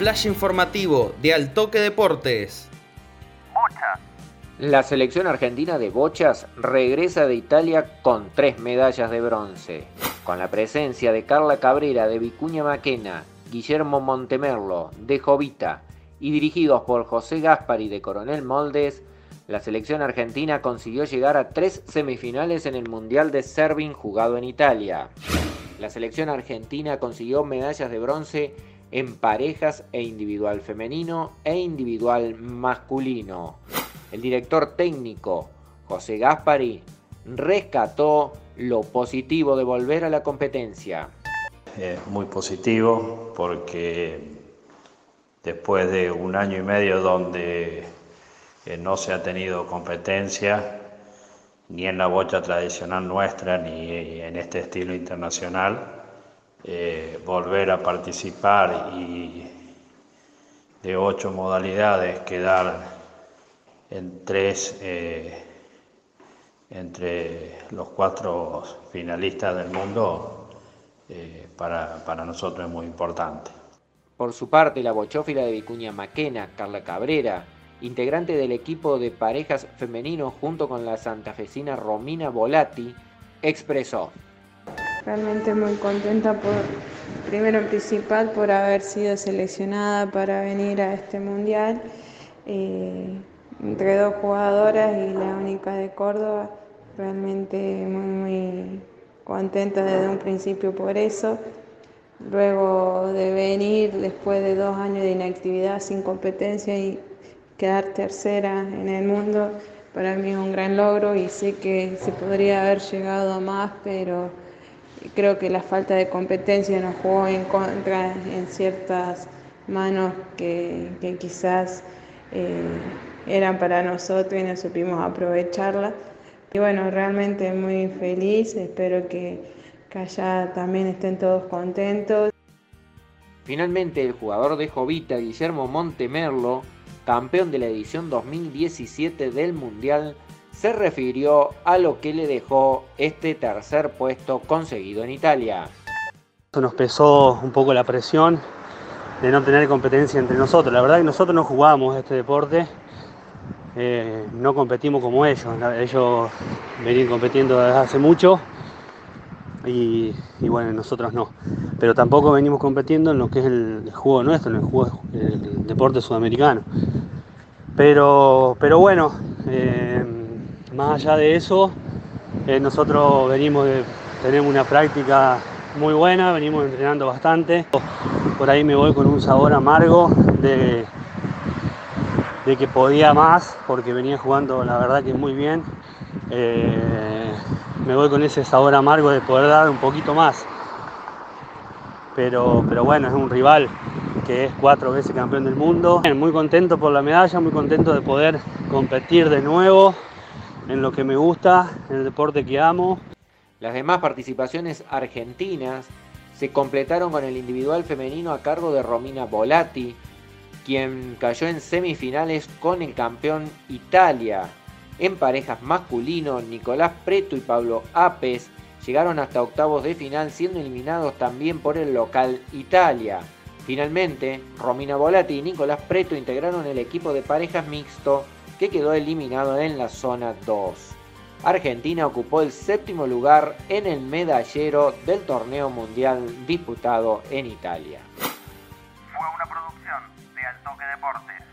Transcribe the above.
flash informativo de Altoque Deportes. La selección argentina de bochas regresa de Italia con tres medallas de bronce, con la presencia de Carla Cabrera de Vicuña Maquena, Guillermo Montemerlo de Jovita y dirigidos por José Gaspari de Coronel Moldes, la selección argentina consiguió llegar a tres semifinales en el Mundial de Serving jugado en Italia. La selección argentina consiguió medallas de bronce en parejas e individual femenino e individual masculino. El director técnico José Gaspari rescató lo positivo de volver a la competencia. Es muy positivo porque después de un año y medio donde eh, no se ha tenido competencia, ni en la bocha tradicional nuestra, ni en este estilo internacional, eh, volver a participar y de ocho modalidades quedar en tres eh, entre los cuatro finalistas del mundo para, para nosotros es muy importante. Por su parte, la bochófila de Vicuña Maquena, Carla Cabrera, integrante del equipo de parejas femeninos junto con la santafesina Romina Volati, expresó. Realmente muy contenta por, primero principal, por haber sido seleccionada para venir a este mundial. Eh, entre dos jugadoras y la única de Córdoba, realmente muy, muy contenta desde un principio por eso. Luego de venir después de dos años de inactividad sin competencia y quedar tercera en el mundo, para mí es un gran logro y sé que se podría haber llegado a más, pero creo que la falta de competencia nos jugó en contra en ciertas manos que, quizás eh, eran para nosotros y no supimos aprovecharlas. Y bueno, realmente muy feliz, espero que, que allá también estén todos contentos. Finalmente, el jugador de Jovita, Guillermo Montemerlo, campeón de la edición 2017 del Mundial, se refirió a lo que le dejó este tercer puesto conseguido en Italia. Nos pesó un poco la presión de no tener competencia entre nosotros. La verdad que nosotros no jugamos este deporte, eh, no competimos como ellos. Ellos venían compitiendo desde hace mucho y, bueno, nosotros no. Pero tampoco venimos compitiendo en lo que es el, juego nuestro, en el juego el deporte sudamericano. Pero, pero bueno, eh, más allá de eso, eh, nosotros venimos de, tenemos una práctica muy buena, venimos entrenando bastante. Por ahí me voy con un sabor amargo de, de que podía más, porque venía jugando la verdad que muy bien. Eh, me voy con ese sabor amargo de poder dar un poquito más. Pero, pero bueno, es un rival que es cuatro veces campeón del mundo. Muy contento por la medalla, muy contento de poder competir de nuevo en lo que me gusta, en el deporte que amo. Las demás participaciones argentinas se completaron con el individual femenino a cargo de Romina Volati, quien cayó en semifinales con el campeón Italia, en parejas masculino, Nicolás Preto y Pablo Apes llegaron hasta octavos de final siendo eliminados también por el local Italia. Finalmente, Romina Volati y Nicolás Preto integraron el equipo de parejas mixto que quedó eliminado en la zona 2. Argentina ocupó el séptimo lugar en el medallero del torneo mundial disputado en Italia. Fue una producción de Altoque Deportes.